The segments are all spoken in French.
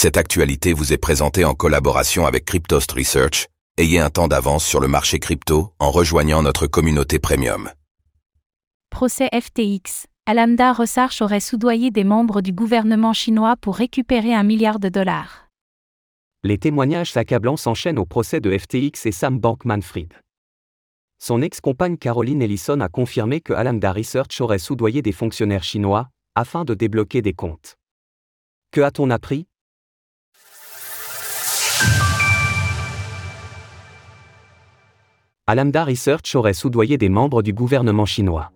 Cette actualité vous est présentée en collaboration avec Cryptost Research. Ayez un temps d'avance sur le marché crypto en rejoignant notre communauté premium. Procès FTX. Alamda Research aurait soudoyé des membres du gouvernement chinois pour récupérer un milliard de dollars. Les témoignages accablants s'enchaînent au procès de FTX et Sam Bankman-Fried. Son ex-compagne Caroline Ellison a confirmé que Alamda Research aurait soudoyé des fonctionnaires chinois afin de débloquer des comptes. Que a-t-on appris? Alamda Research aurait soudoyé des membres du gouvernement chinois.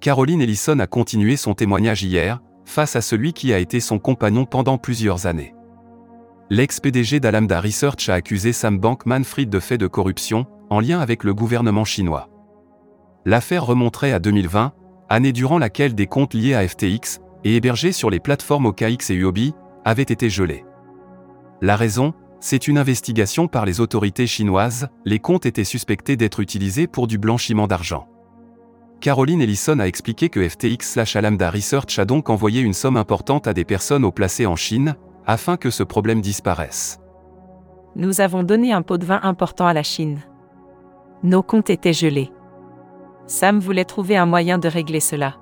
Caroline Ellison a continué son témoignage hier, face à celui qui a été son compagnon pendant plusieurs années. L'ex-PDG d'Alamda Research a accusé Sam Bankman-Fried de faits de corruption, en lien avec le gouvernement chinois. L'affaire remonterait à 2020, année durant laquelle des comptes liés à FTX, et hébergés sur les plateformes OKX et Huobi, avaient été gelés. La raison, c'est une investigation par les autorités chinoises, les comptes étaient suspectés d'être utilisés pour du blanchiment d'argent. Caroline Ellison a expliqué que FTX/Alamda Research a donc envoyé une somme importante à des personnes au placées en Chine, afin que ce problème disparaisse. Nous avons donné un pot de vin important à la Chine. Nos comptes étaient gelés. Sam voulait trouver un moyen de régler cela.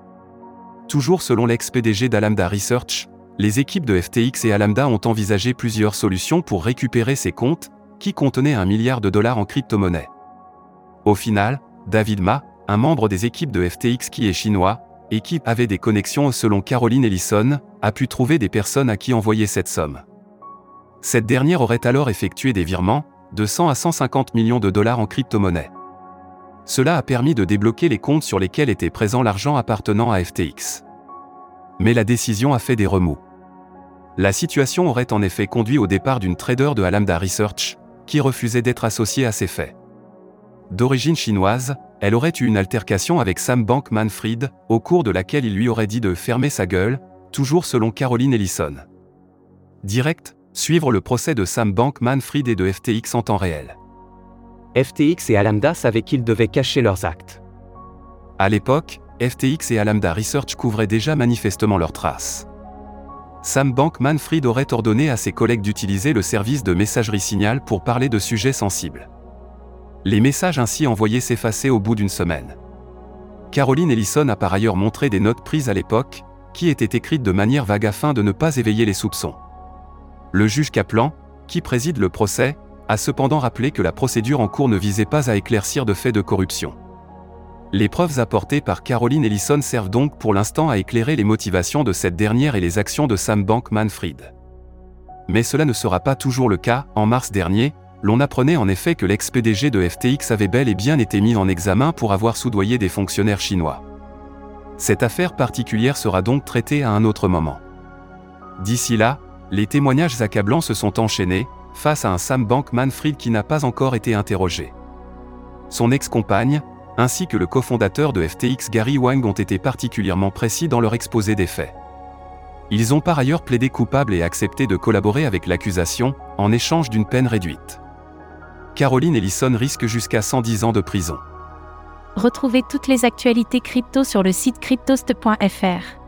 Toujours selon l'ex-PDG d'Alamda Research, les équipes de FTX et Alamda ont envisagé plusieurs solutions pour récupérer ces comptes, qui contenaient un milliard de dollars en crypto-monnaie. Au final, David Ma, un membre des équipes de FTX qui est chinois, et qui avait des connexions selon Caroline Ellison, a pu trouver des personnes à qui envoyer cette somme. Cette dernière aurait alors effectué des virements, de 100 à 150 millions de dollars en crypto-monnaie. Cela a permis de débloquer les comptes sur lesquels était présent l'argent appartenant à FTX. Mais la décision a fait des remous. La situation aurait en effet conduit au départ d'une trader de Alamda Research, qui refusait d'être associée à ces faits. D'origine chinoise, elle aurait eu une altercation avec Sam Bankman-Fried, au cours de laquelle il lui aurait dit de fermer sa gueule, toujours selon Caroline Ellison. Direct, suivre le procès de Sam Bankman-Fried et de FTX en temps réel. FTX et Alamda savaient qu'ils devaient cacher leurs actes. À l'époque, FTX et Alamda Research couvraient déjà manifestement leurs traces. Sam Bankman-Fried aurait ordonné à ses collègues d'utiliser le service de messagerie Signal pour parler de sujets sensibles. Les messages ainsi envoyés s'effaçaient au bout d'une semaine. Caroline Ellison a par ailleurs montré des notes prises à l'époque, qui étaient écrites de manière vague afin de ne pas éveiller les soupçons. Le juge Kaplan, qui préside le procès, a cependant rappelé que la procédure en cours ne visait pas à éclaircir de faits de corruption. Les preuves apportées par Caroline Ellison servent donc pour l'instant à éclairer les motivations de cette dernière et les actions de Sam Bankman-Fried. Mais cela ne sera pas toujours le cas. En mars dernier, l'on apprenait en effet que l'ex-PDG de FTX avait bel et bien été mis en examen pour avoir soudoyé des fonctionnaires chinois. Cette affaire particulière sera donc traitée à un autre moment. D'ici là, les témoignages accablants se sont enchaînés, face à un Sam Bankman-Fried qui n'a pas encore été interrogé. Son ex-compagne, ainsi que le cofondateur de FTX Gary Wang ont été particulièrement précis dans leur exposé des faits. Ils ont par ailleurs plaidé coupable et accepté de collaborer avec l'accusation, en échange d'une peine réduite. Caroline Ellison risque jusqu'à 110 ans de prison. Retrouvez toutes les actualités crypto sur le site cryptost.fr.